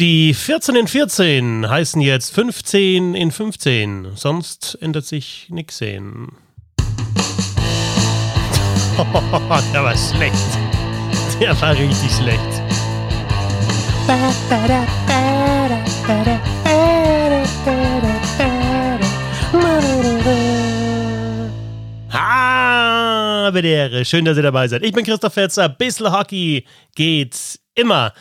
Die 14 in 14 heißen jetzt 15 in 15. Sonst ändert sich nichts sehen. der war schlecht. Der war richtig schlecht. Habe Ehre. Schön, dass ihr dabei seid. Ich bin Christoph Fetzer. Bissl Hockey geht immer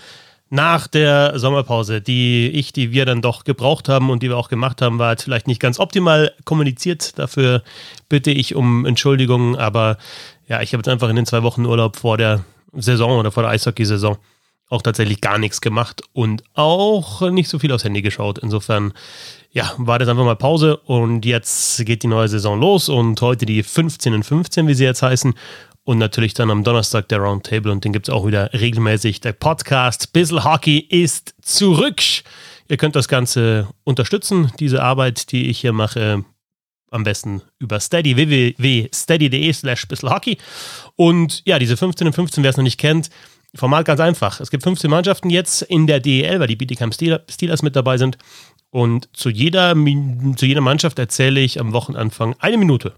nach der Sommerpause, die ich, die wir dann doch gebraucht haben und die wir auch gemacht haben, war jetzt vielleicht nicht ganz optimal kommuniziert. Dafür bitte ich um Entschuldigung, aber ja, ich habe jetzt einfach in den zwei Wochen Urlaub vor der Saison oder vor der Eishockey-Saison auch tatsächlich gar nichts gemacht und auch nicht so viel aufs Handy geschaut. Insofern, ja, war das einfach mal Pause und jetzt geht die neue Saison los und heute die 15 und 15, wie sie jetzt heißen. Und natürlich dann am Donnerstag der Roundtable und den gibt es auch wieder regelmäßig. Der Podcast Bissl Hockey ist zurück. Ihr könnt das Ganze unterstützen, diese Arbeit, die ich hier mache. Am besten über Steady, www.steady.de slash Hockey. Und ja, diese 15 und 15, wer es noch nicht kennt, Format ganz einfach. Es gibt 15 Mannschaften jetzt in der DEL, weil die Bietigheim Steelers mit dabei sind. Und zu jeder, zu jeder Mannschaft erzähle ich am Wochenanfang eine Minute.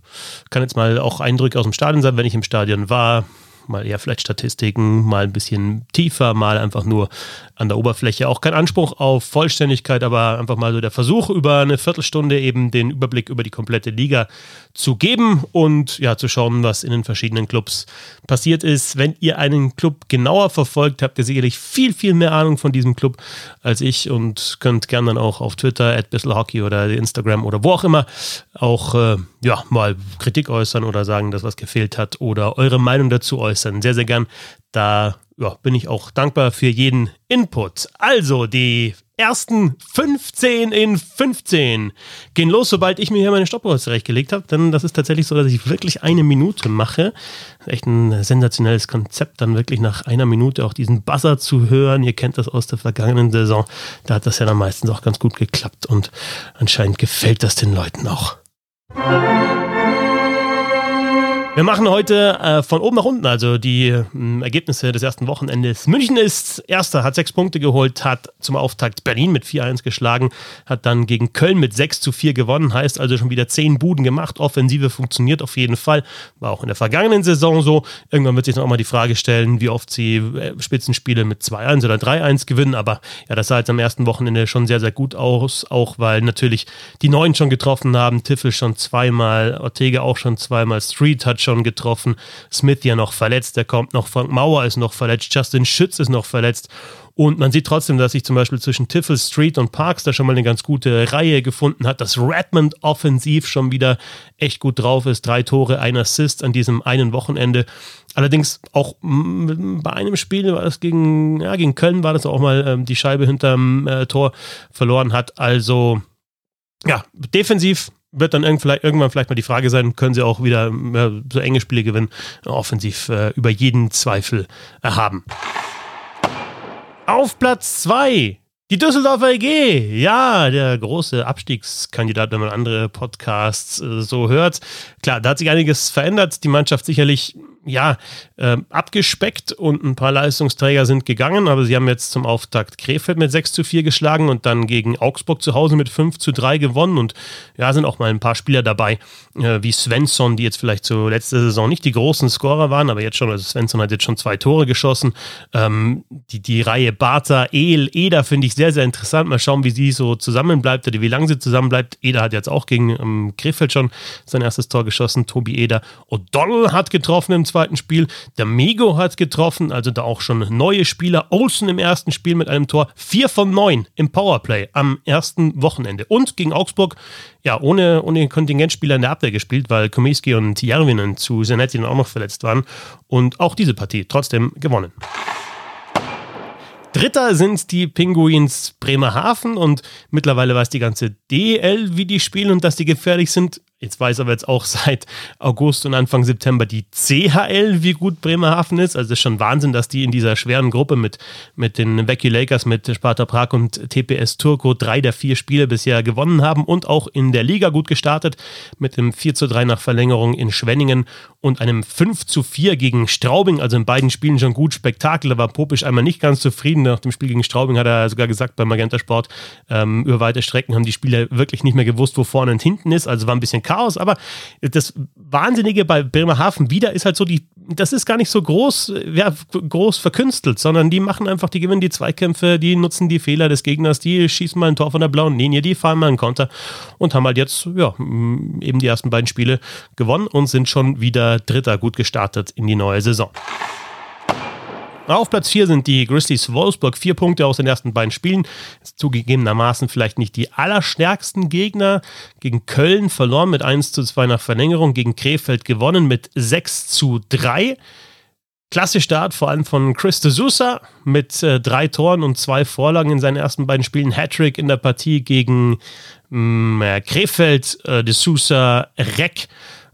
Kann jetzt mal auch Eindrücke aus dem Stadion sein, wenn ich im Stadion war, mal eher vielleicht Statistiken, mal ein bisschen tiefer, mal einfach nur an der Oberfläche. Auch kein Anspruch auf Vollständigkeit, aber einfach mal so der Versuch, über eine Viertelstunde eben den Überblick über die komplette Liga zu geben und ja, zu schauen, was in den verschiedenen Clubs passiert ist. Wenn ihr einen Club genauer verfolgt, habt ihr sicherlich viel, viel mehr Ahnung von diesem Club als ich und könnt gerne dann auch auf Twitter, at Hockey oder Instagram oder wo auch immer auch äh, ja, mal Kritik äußern oder sagen, dass was gefehlt hat oder eure Meinung dazu äußern. Sehr, sehr gern. Da ja, bin ich auch dankbar für jeden Input. Also, die ersten 15 in 15 gehen los, sobald ich mir hier meine Stoppuhr zurechtgelegt habe. Denn das ist tatsächlich so, dass ich wirklich eine Minute mache. Echt ein sensationelles Konzept, dann wirklich nach einer Minute auch diesen Buzzer zu hören. Ihr kennt das aus der vergangenen Saison. Da hat das ja dann meistens auch ganz gut geklappt und anscheinend gefällt das den Leuten auch. Wir machen heute äh, von oben nach unten, also die äh, Ergebnisse des ersten Wochenendes. München ist erster, hat sechs Punkte geholt, hat zum Auftakt Berlin mit 4-1 geschlagen, hat dann gegen Köln mit 6 zu 4 gewonnen, heißt also schon wieder zehn Buden gemacht. Offensive funktioniert auf jeden Fall. War auch in der vergangenen Saison so. Irgendwann wird sich auch mal die Frage stellen, wie oft sie äh, Spitzenspiele mit 2-1 oder 3-1 gewinnen. Aber ja, das sah jetzt am ersten Wochenende schon sehr, sehr gut aus, auch weil natürlich die Neuen schon getroffen haben, Tiffel schon zweimal, Ortega auch schon zweimal, Street hat schon getroffen. Smith ja noch verletzt, der kommt noch. Frank Mauer ist noch verletzt. Justin Schütz ist noch verletzt. Und man sieht trotzdem, dass sich zum Beispiel zwischen Tiffel Street und Parks da schon mal eine ganz gute Reihe gefunden hat, dass Redmond offensiv schon wieder echt gut drauf ist. Drei Tore, ein Assist an diesem einen Wochenende. Allerdings auch bei einem Spiel war das gegen, ja, gegen Köln war das auch mal ähm, die Scheibe hinterm äh, Tor verloren hat. Also ja, defensiv wird dann irgendwann vielleicht mal die Frage sein, können sie auch wieder ja, so enge Spiele gewinnen, offensiv äh, über jeden Zweifel erhaben. Auf Platz 2 die Düsseldorfer EG, ja, der große Abstiegskandidat, wenn man andere Podcasts äh, so hört. Klar, da hat sich einiges verändert. Die Mannschaft sicherlich ja, äh, abgespeckt und ein paar Leistungsträger sind gegangen, aber sie haben jetzt zum Auftakt Krefeld mit 6 zu 4 geschlagen und dann gegen Augsburg zu Hause mit 5 zu 3 gewonnen und ja, sind auch mal ein paar Spieler dabei, äh, wie Svensson, die jetzt vielleicht zur letzten Saison nicht die großen Scorer waren, aber jetzt schon, also Svensson hat jetzt schon zwei Tore geschossen. Ähm, die, die Reihe Bartha, El, Eder finde ich sehr, sehr interessant. Mal schauen, wie sie so zusammenbleibt oder wie lange sie zusammenbleibt. Eder hat jetzt auch gegen ähm, Krefeld schon sein erstes Tor geschossen, Tobi Eder. O'Donnell hat getroffen im zweiten Spiel. Der Mego hat getroffen, also da auch schon neue Spieler. Olsen im ersten Spiel mit einem Tor. Vier von neun im Powerplay am ersten Wochenende. Und gegen Augsburg, ja, ohne, ohne Kontingentspieler in der Abwehr gespielt, weil Komiski und Järvinen zu Zanetti auch noch verletzt waren. Und auch diese Partie trotzdem gewonnen. Dritter sind die Pinguins Bremerhaven und mittlerweile weiß die ganze DL, wie die spielen und dass die gefährlich sind. Jetzt weiß aber jetzt auch seit August und Anfang September die CHL, wie gut Bremerhaven ist. Also es ist schon Wahnsinn, dass die in dieser schweren Gruppe mit, mit den Becky Lakers, mit Sparta Prag und TPS Turco drei der vier Spiele bisher gewonnen haben und auch in der Liga gut gestartet mit dem 4 zu 3 nach Verlängerung in Schwenningen und einem 5 zu 4 gegen Straubing. Also in beiden Spielen schon gut Spektakel. Da war Popisch einmal nicht ganz zufrieden. Nach dem Spiel gegen Straubing hat er sogar gesagt beim Magenta Sport, ähm, über weite Strecken haben die Spieler wirklich nicht mehr gewusst, wo vorne und hinten ist. Also war ein bisschen Chaos. Aber das Wahnsinnige bei Bremerhaven wieder ist halt so, die, das ist gar nicht so groß, ja, groß verkünstelt, sondern die machen einfach, die gewinnen die Zweikämpfe, die nutzen die Fehler des Gegners, die schießen mal ein Tor von der blauen Linie, die fahren mal einen Konter und haben halt jetzt, ja, eben die ersten beiden Spiele gewonnen und sind schon wieder Dritter gut gestartet in die neue Saison. Auf Platz 4 sind die Grizzlies Wolfsburg. Vier Punkte aus den ersten beiden Spielen. Zugegebenermaßen vielleicht nicht die allerstärksten Gegner. Gegen Köln verloren mit 1 zu 2 nach Verlängerung. Gegen Krefeld gewonnen mit 6 zu 3. Klasse Start, vor allem von Chris de Sousa mit äh, drei Toren und zwei Vorlagen in seinen ersten beiden Spielen. Hattrick in der Partie gegen mh, mm, Krefeld, äh, de Sousa, Reck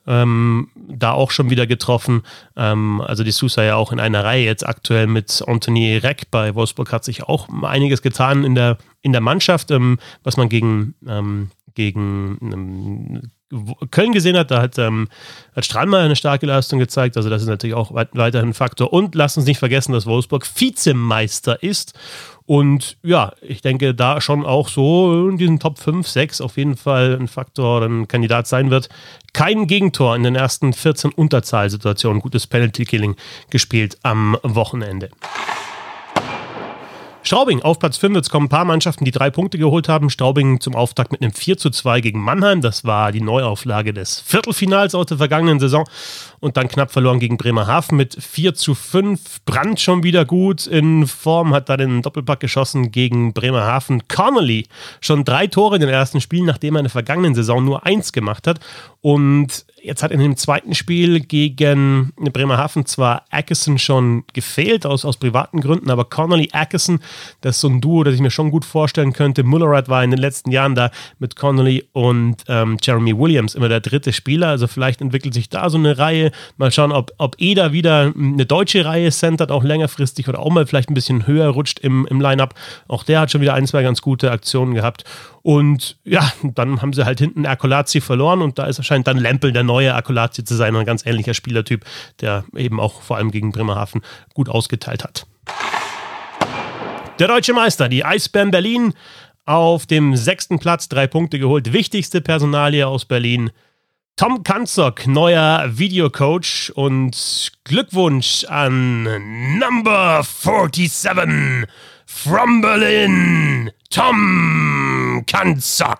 ähm, da auch schon wieder getroffen. Ähm, also die Sousa ja auch in einer Reihe jetzt aktuell mit Anthony Reck bei Wolfsburg hat sich auch einiges getan in der, in der Mannschaft, ähm, was man gegen, ähm, gegen ähm, Köln gesehen hat, da hat, ähm, hat Strandmeier eine starke Leistung gezeigt. Also das ist natürlich auch weiterhin ein Faktor. Und lasst uns nicht vergessen, dass Wolfsburg Vizemeister ist und ja, ich denke, da schon auch so in diesen Top 5, 6 auf jeden Fall ein Faktor oder ein Kandidat sein wird. Kein Gegentor in den ersten 14 Unterzahlsituationen. Gutes Penalty-Killing gespielt am Wochenende. Straubing auf Platz 5. Jetzt kommen ein paar Mannschaften, die drei Punkte geholt haben. Straubing zum Auftakt mit einem 4 zu 2 gegen Mannheim. Das war die Neuauflage des Viertelfinals aus der vergangenen Saison. Und dann knapp verloren gegen Bremerhaven mit 4 zu 5. Brand schon wieder gut in Form, hat da den Doppelpack geschossen gegen Bremerhaven. Connolly schon drei Tore in den ersten Spielen, nachdem er in der vergangenen Saison nur eins gemacht hat. Und Jetzt hat in dem zweiten Spiel gegen Bremerhaven zwar Ackerson schon gefehlt, aus, aus privaten Gründen, aber Connolly Ackerson, das ist so ein Duo, das ich mir schon gut vorstellen könnte. Mullerad war in den letzten Jahren da mit Connolly und ähm, Jeremy Williams immer der dritte Spieler, also vielleicht entwickelt sich da so eine Reihe. Mal schauen, ob, ob Eda wieder eine deutsche Reihe centert, auch längerfristig oder auch mal vielleicht ein bisschen höher rutscht im, im Line-Up. Auch der hat schon wieder ein, zwei ganz gute Aktionen gehabt. Und ja, dann haben sie halt hinten Erkolazzi verloren und da ist erscheint dann Lempel der neue Erkolazzi zu sein, ein ganz ähnlicher Spielertyp, der eben auch vor allem gegen Bremerhaven gut ausgeteilt hat. Der deutsche Meister, die Eisbären Berlin, auf dem sechsten Platz drei Punkte geholt. Wichtigste Personalie aus Berlin. Tom Kanzok, neuer Videocoach und Glückwunsch an Number 47 from Berlin, Tom Kanzok.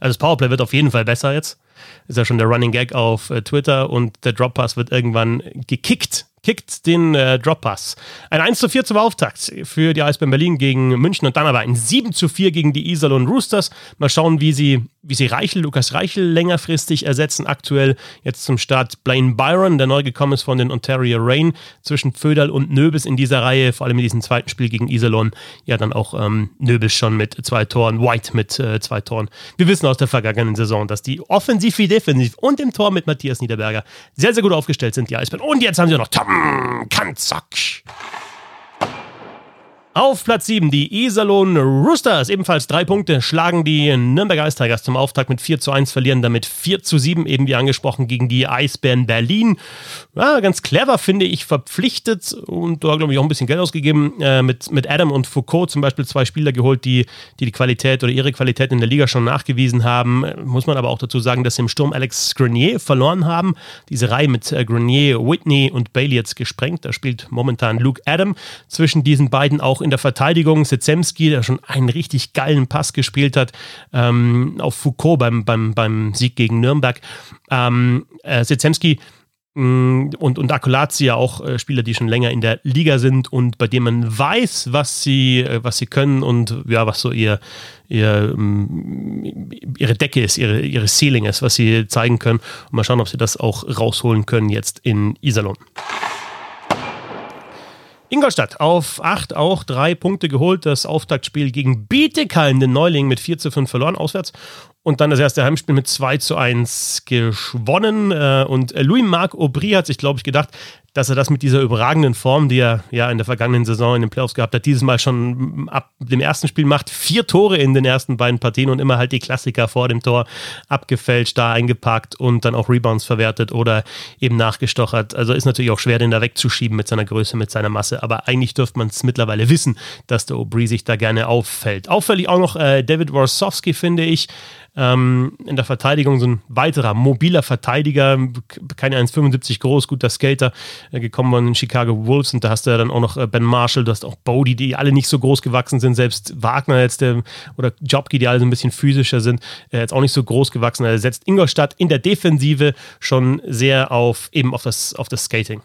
Also das Powerplay wird auf jeden Fall besser jetzt. Ist ja schon der Running Gag auf äh, Twitter und der Drop Pass wird irgendwann gekickt kickt den äh, Drop Pass. Ein 1 zu 4 zum Auftakt für die Eisbären Berlin gegen München und dann aber ein 7 zu 4 gegen die Iserlohn Roosters. Mal schauen, wie sie, wie sie Reichel, Lukas Reichel längerfristig ersetzen. Aktuell jetzt zum Start Blaine Byron, der neu gekommen ist von den Ontario Rain. Zwischen Föderl und Nöbis in dieser Reihe, vor allem in diesem zweiten Spiel gegen Iserlohn. Ja, dann auch ähm, Nöbis schon mit zwei Toren, White mit äh, zwei Toren. Wir wissen aus der vergangenen Saison, dass die offensiv wie defensiv und im Tor mit Matthias Niederberger sehr, sehr gut aufgestellt sind, die Eisbären. Und jetzt haben sie noch Tom Mm, Kanzak. Auf Platz 7 die Iserlohn Roosters, ebenfalls drei Punkte, schlagen die Nürnberger Ice Tigers zum Auftakt mit 4 zu 1, verlieren damit 4 zu 7, eben wie angesprochen, gegen die Eisbären Berlin. Ja, ganz clever, finde ich, verpflichtet und da, glaube ich, auch ein bisschen Geld ausgegeben. Äh, mit, mit Adam und Foucault zum Beispiel zwei Spieler geholt, die, die die Qualität oder ihre Qualität in der Liga schon nachgewiesen haben. Muss man aber auch dazu sagen, dass sie im Sturm Alex Grenier verloren haben. Diese Reihe mit äh, Grenier, Whitney und Bailey jetzt gesprengt. Da spielt momentan Luke Adam zwischen diesen beiden auch in der Verteidigung Sezemski, der schon einen richtig geilen Pass gespielt hat, ähm, auf Foucault beim, beim, beim Sieg gegen Nürnberg. Ähm, äh, Sezemski mm, und, und Akolazzi ja auch äh, Spieler, die schon länger in der Liga sind und bei denen man weiß, was sie, äh, was sie können und ja, was so ihr, ihr, ähm, ihre Decke ist, ihre, ihre Ceiling ist, was sie zeigen können. Und mal schauen, ob sie das auch rausholen können jetzt in Iserlohn. Ingolstadt auf 8 auch drei Punkte geholt. Das Auftaktspiel gegen Bietigheim, den Neuling, mit 4 zu 5 verloren auswärts. Und dann das erste Heimspiel mit 2 zu 1 gewonnen. Äh, und Louis-Marc Aubry hat sich, glaube ich, gedacht, dass er das mit dieser überragenden Form, die er ja in der vergangenen Saison in den Playoffs gehabt hat, dieses Mal schon ab dem ersten Spiel macht. Vier Tore in den ersten beiden Partien und immer halt die Klassiker vor dem Tor abgefälscht, da eingepackt und dann auch Rebounds verwertet oder eben nachgestochert. Also ist natürlich auch schwer, den da wegzuschieben mit seiner Größe, mit seiner Masse. Aber eigentlich dürfte man es mittlerweile wissen, dass der Aubry sich da gerne auffällt. Auffällig auch noch äh, David Warsowski, finde ich ähm, in der Verteidigung so ein weiterer mobiler Verteidiger, keine 1,75 groß, guter Skater, äh, gekommen von den Chicago Wolves und da hast du ja dann auch noch äh, Ben Marshall, du hast auch Bodie, die alle nicht so groß gewachsen sind, selbst Wagner jetzt der, oder Jobki, die alle so ein bisschen physischer sind, äh, jetzt auch nicht so groß gewachsen. Er setzt Ingolstadt in der Defensive schon sehr auf eben auf das, auf das Skating.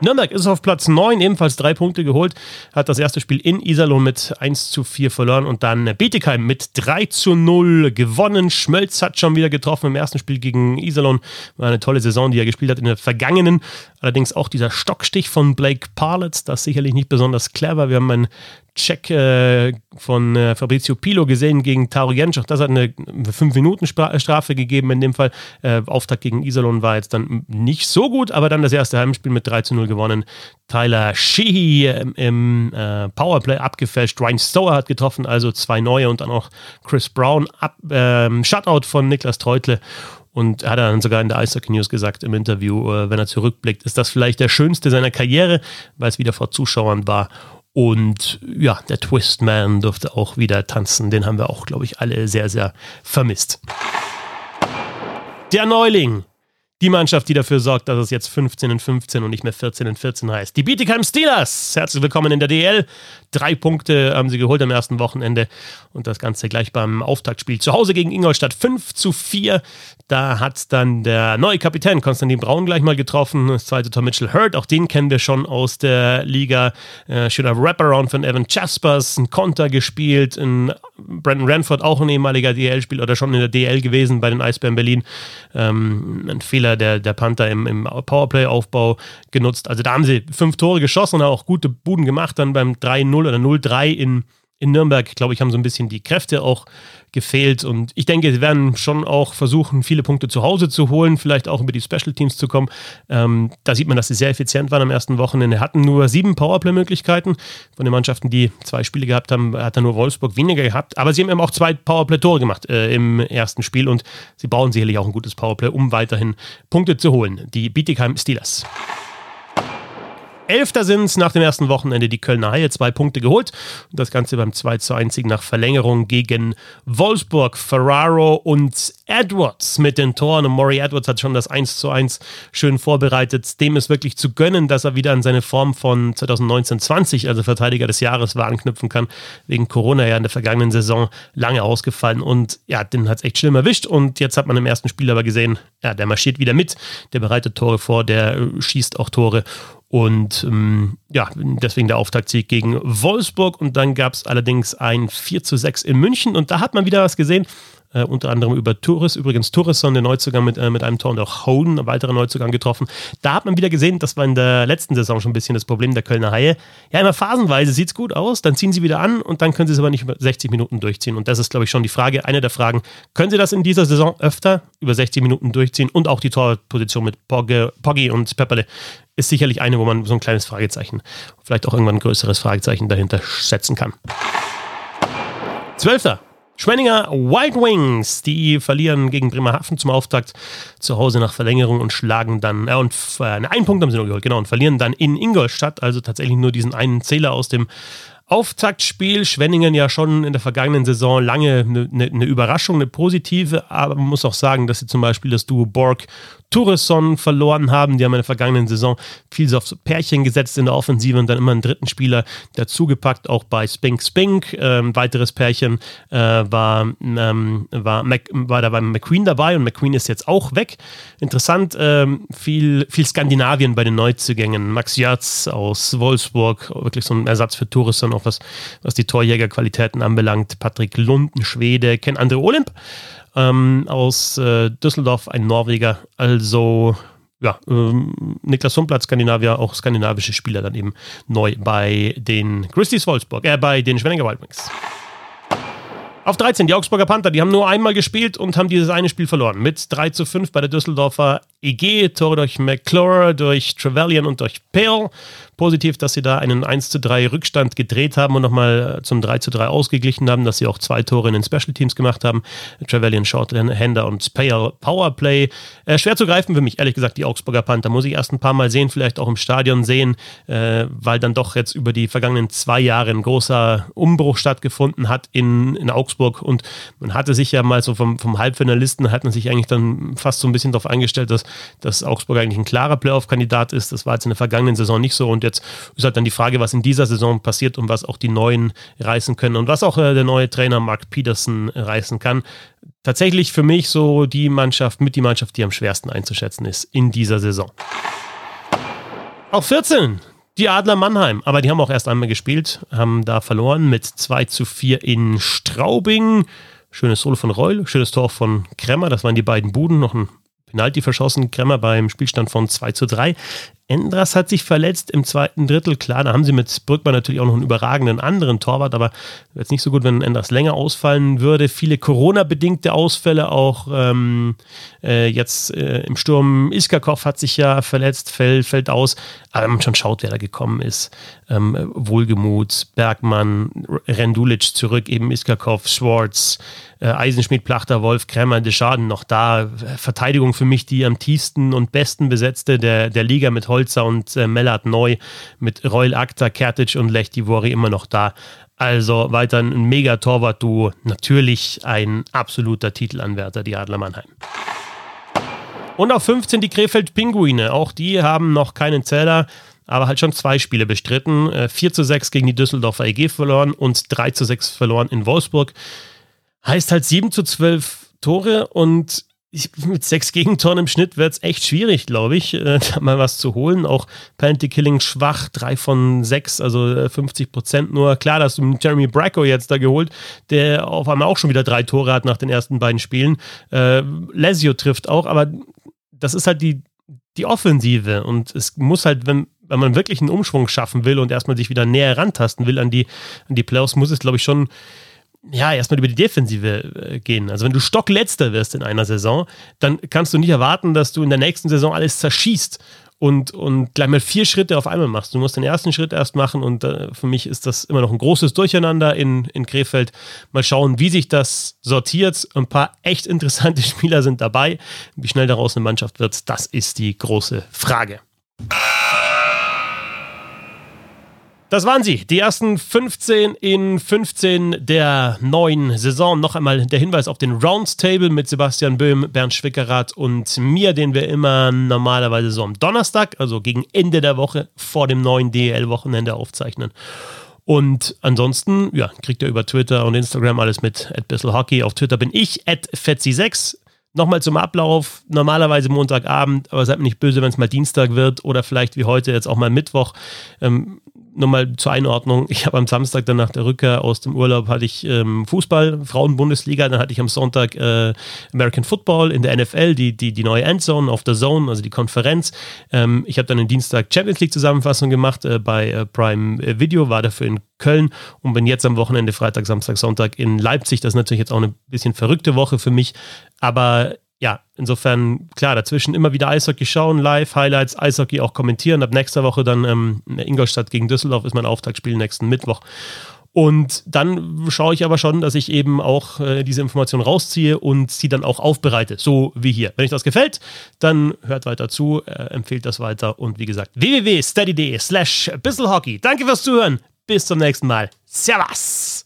Nürnberg ist auf Platz 9, ebenfalls drei Punkte geholt, hat das erste Spiel in Iserlohn mit 1 zu 4 verloren und dann Bietigheim mit 3 zu 0 gewonnen. Schmölz hat schon wieder getroffen im ersten Spiel gegen Iserlohn. War eine tolle Saison, die er gespielt hat in der vergangenen. Allerdings auch dieser Stockstich von Blake Parlitz, das sicherlich nicht besonders clever. Wir haben einen Check äh, von äh, Fabrizio Pilo gesehen gegen Taro Jensch. Auch das hat eine 5-Minuten-Strafe gegeben in dem Fall. Äh, Auftakt gegen Iserlohn war jetzt dann nicht so gut, aber dann das erste Heimspiel mit 3 zu 0 gewonnen. Tyler Sheehy im, im äh, Powerplay abgefälscht. Ryan Stower hat getroffen, also zwei neue und dann auch Chris Brown. Ab, ähm, Shutout von Niklas Treutle. Und er hat dann sogar in der Eishockey News gesagt im Interview, äh, wenn er zurückblickt, ist das vielleicht der schönste seiner Karriere, weil es wieder vor Zuschauern war. Und ja, der Twistman durfte auch wieder tanzen. Den haben wir auch, glaube ich, alle sehr, sehr vermisst. Der Neuling. Die Mannschaft, die dafür sorgt, dass es jetzt 15 in 15 und nicht mehr 14 in 14 heißt. Die Bietigheim Steelers. Herzlich willkommen in der DL. Drei Punkte haben sie geholt am ersten Wochenende und das Ganze gleich beim Auftaktspiel zu Hause gegen Ingolstadt 5 zu 4. Da hat dann der neue Kapitän Konstantin Braun gleich mal getroffen. Das zweite Tor Mitchell Hurt, auch den kennen wir schon aus der Liga. Äh, schöner Wraparound von Evan Jaspers, ein Konter gespielt. Ein Brandon Ranford, auch ein ehemaliger DL-Spieler oder schon in der DL gewesen bei den Eisbären Berlin. Ähm, ein Fehler der, der Panther im, im Powerplay-Aufbau genutzt. Also da haben sie fünf Tore geschossen und auch gute Buden gemacht. Dann beim 3-0 oder 0-3 in, in Nürnberg, glaube ich, haben so ein bisschen die Kräfte auch gefehlt. Und ich denke, sie werden schon auch versuchen, viele Punkte zu Hause zu holen, vielleicht auch über die Special Teams zu kommen. Ähm, da sieht man, dass sie sehr effizient waren am ersten Wochenende. Hatten nur sieben Powerplay-Möglichkeiten. Von den Mannschaften, die zwei Spiele gehabt haben, hat er nur Wolfsburg weniger gehabt. Aber sie haben eben auch zwei Powerplay-Tore gemacht äh, im ersten Spiel und sie brauchen sicherlich auch ein gutes Powerplay, um weiterhin Punkte zu holen. Die Bietigheim Steelers. Elfter sind es nach dem ersten Wochenende die Kölner Haie, zwei Punkte geholt. Das Ganze beim 2 zu 1 nach Verlängerung gegen Wolfsburg, Ferraro und Edwards mit den Toren. Und Maury Edwards hat schon das 1 zu 1 schön vorbereitet. Dem ist wirklich zu gönnen, dass er wieder an seine Form von 2019-20, also Verteidiger des Jahres, war, anknüpfen kann. Wegen Corona ja in der vergangenen Saison lange ausgefallen. Und ja, den hat es echt schlimm erwischt. Und jetzt hat man im ersten Spiel aber gesehen, ja, der marschiert wieder mit. Der bereitet Tore vor, der schießt auch Tore. Und ähm, ja, deswegen der Auftaktsieg gegen Wolfsburg. Und dann gab es allerdings ein 4 zu 6 in München. Und da hat man wieder was gesehen. Äh, unter anderem über Touris, übrigens Tourisson, der Neuzugang mit, äh, mit einem Tor und auch Hoden, ein weiterer Neuzugang getroffen. Da hat man wieder gesehen, das war in der letzten Saison schon ein bisschen das Problem der Kölner Haie. Ja, immer phasenweise sieht es gut aus, dann ziehen sie wieder an und dann können sie es aber nicht über 60 Minuten durchziehen. Und das ist, glaube ich, schon die Frage, eine der Fragen. Können sie das in dieser Saison öfter über 60 Minuten durchziehen und auch die Torposition mit Poggi und Pepperle ist sicherlich eine, wo man so ein kleines Fragezeichen, vielleicht auch irgendwann ein größeres Fragezeichen dahinter setzen kann. Zwölfter. Schwenninger White Wings, die verlieren gegen Bremerhaven zum Auftakt zu Hause nach Verlängerung und schlagen dann, äh, und äh, einen Punkt haben sie nur geholt, genau, und verlieren dann in Ingolstadt, also tatsächlich nur diesen einen Zähler aus dem Auftaktspiel. Schwenningen ja schon in der vergangenen Saison lange eine, eine, eine Überraschung, eine positive, aber man muss auch sagen, dass sie zum Beispiel das Duo Borg Tourisson verloren haben. Die haben in der vergangenen Saison viel so auf Pärchen gesetzt in der Offensive und dann immer einen dritten Spieler dazugepackt, auch bei Spink Spink. Ähm, weiteres Pärchen äh, war, ähm, war, Mac, war da beim McQueen dabei und McQueen ist jetzt auch weg. Interessant, ähm, viel, viel Skandinavien bei den Neuzugängen. Max Jörz aus Wolfsburg, wirklich so ein Ersatz für Tourisson, auch was, was die Torjägerqualitäten anbelangt. Patrick Lund, ein Schwede, Ken Andre Olymp ähm, aus äh, Düsseldorf, ein Norweger. Also ja, ähm, Niklas Humplatz, Skandinavier, auch skandinavische Spieler dann eben neu bei den Grizzlies Wolfsburg, äh, bei den Schwenninger Wildwings. Auf 13, die Augsburger Panther, die haben nur einmal gespielt und haben dieses eine Spiel verloren. Mit 3 zu 5 bei der Düsseldorfer EG, Tore durch McClure, durch Trevelyan und durch Pale positiv, dass sie da einen 1 zu 3 Rückstand gedreht haben und nochmal zum 3 zu 3 ausgeglichen haben, dass sie auch zwei Tore in den Special Teams gemacht haben. Trevelyan, Shorthander und Powerplay. Äh, schwer zu greifen für mich, ehrlich gesagt, die Augsburger Panther. Muss ich erst ein paar Mal sehen, vielleicht auch im Stadion sehen, äh, weil dann doch jetzt über die vergangenen zwei Jahre ein großer Umbruch stattgefunden hat in, in Augsburg und man hatte sich ja mal so vom, vom Halbfinalisten, hat man sich eigentlich dann fast so ein bisschen darauf eingestellt, dass, dass Augsburg eigentlich ein klarer Playoff-Kandidat ist. Das war jetzt in der vergangenen Saison nicht so und jetzt ist halt dann die Frage, was in dieser Saison passiert und was auch die Neuen reißen können und was auch äh, der neue Trainer Mark Peterson reißen kann. Tatsächlich für mich so die Mannschaft mit die Mannschaft, die am schwersten einzuschätzen ist in dieser Saison. Auf 14, die Adler Mannheim, aber die haben auch erst einmal gespielt, haben da verloren mit 2 zu 4 in Straubing. Schönes Solo von Reul, schönes Tor von Kremmer, das waren die beiden Buden, noch ein Penalty verschossen, Kremmer beim Spielstand von 2 zu 3. Endras hat sich verletzt im zweiten Drittel. Klar, da haben sie mit Brückmann natürlich auch noch einen überragenden anderen Torwart, aber jetzt nicht so gut, wenn Endras länger ausfallen würde. Viele Corona-bedingte Ausfälle, auch ähm, äh, jetzt äh, im Sturm. Iskakov hat sich ja verletzt, fällt, fällt aus. Aber man schon schaut, wer da gekommen ist, ähm, Wohlgemut, Bergmann, Rendulic zurück, eben Iskakov, Schwartz, äh, Eisenschmidt, Plachter, Wolf, Kremmer, Deschaden noch da. Verteidigung für mich die am tiefsten und besten besetzte der, der Liga mit Holzer und äh, Mellert neu, mit Royal Akta, Kertic und Lech Divori immer noch da. Also weiter ein mega Torwart-Duo. Natürlich ein absoluter Titelanwärter, die Adler Mannheim. Und auf 15 die Krefeld Pinguine. Auch die haben noch keinen Zähler, aber halt schon zwei Spiele bestritten. 4 äh, zu 6 gegen die Düsseldorfer EG verloren und 3 zu 6 verloren in Wolfsburg. Heißt halt 7 zu 12 Tore und ich, mit sechs Gegentoren im Schnitt wird es echt schwierig, glaube ich, äh, mal was zu holen. Auch Penalty Killing schwach, drei von sechs, also 50 äh, Prozent nur. Klar, dass du Jeremy Bracco jetzt da geholt, der auf einmal auch schon wieder drei Tore hat nach den ersten beiden Spielen. Äh, Lesio trifft auch, aber das ist halt die, die Offensive und es muss halt, wenn, wenn man wirklich einen Umschwung schaffen will und erstmal sich wieder näher rantasten will an die, an die Playoffs, muss es, glaube ich, schon ja, erstmal über die Defensive äh, gehen. Also wenn du Stockletzter wirst in einer Saison, dann kannst du nicht erwarten, dass du in der nächsten Saison alles zerschießt und, und gleich mal vier Schritte auf einmal machst. Du musst den ersten Schritt erst machen und äh, für mich ist das immer noch ein großes Durcheinander in, in Krefeld. Mal schauen, wie sich das sortiert. Ein paar echt interessante Spieler sind dabei. Wie schnell daraus eine Mannschaft wird, das ist die große Frage. Das waren sie, die ersten 15 in 15 der neuen Saison. Noch einmal der Hinweis auf den Roundtable mit Sebastian Böhm, Bernd Schwickerath und mir, den wir immer normalerweise so am Donnerstag, also gegen Ende der Woche vor dem neuen DEL-Wochenende aufzeichnen. Und ansonsten, ja, kriegt ihr über Twitter und Instagram alles mit Hockey. Auf Twitter bin ich at Fetzi6. Nochmal zum Ablauf, normalerweise Montagabend, aber seid mir nicht böse, wenn es mal Dienstag wird oder vielleicht wie heute jetzt auch mal Mittwoch. Ähm, nochmal zur Einordnung, ich habe am Samstag dann nach der Rückkehr aus dem Urlaub hatte ich ähm, Fußball, Frauenbundesliga, dann hatte ich am Sonntag äh, American Football in der NFL, die, die, die neue Endzone auf der Zone, also die Konferenz. Ähm, ich habe dann den Dienstag Champions League Zusammenfassung gemacht äh, bei äh, Prime Video, war dafür in Köln und bin jetzt am Wochenende Freitag, Samstag, Sonntag in Leipzig. Das ist natürlich jetzt auch eine bisschen verrückte Woche für mich, aber ja, insofern, klar, dazwischen immer wieder Eishockey schauen, live, Highlights, Eishockey auch kommentieren. Ab nächster Woche dann ähm, Ingolstadt gegen Düsseldorf ist mein Auftaktspiel nächsten Mittwoch. Und dann schaue ich aber schon, dass ich eben auch äh, diese Information rausziehe und sie dann auch aufbereite, so wie hier. Wenn euch das gefällt, dann hört weiter zu, äh, empfehlt das weiter und wie gesagt, www.steady.de slash bisselhockey. Danke fürs Zuhören, bis zum nächsten Mal. Servus!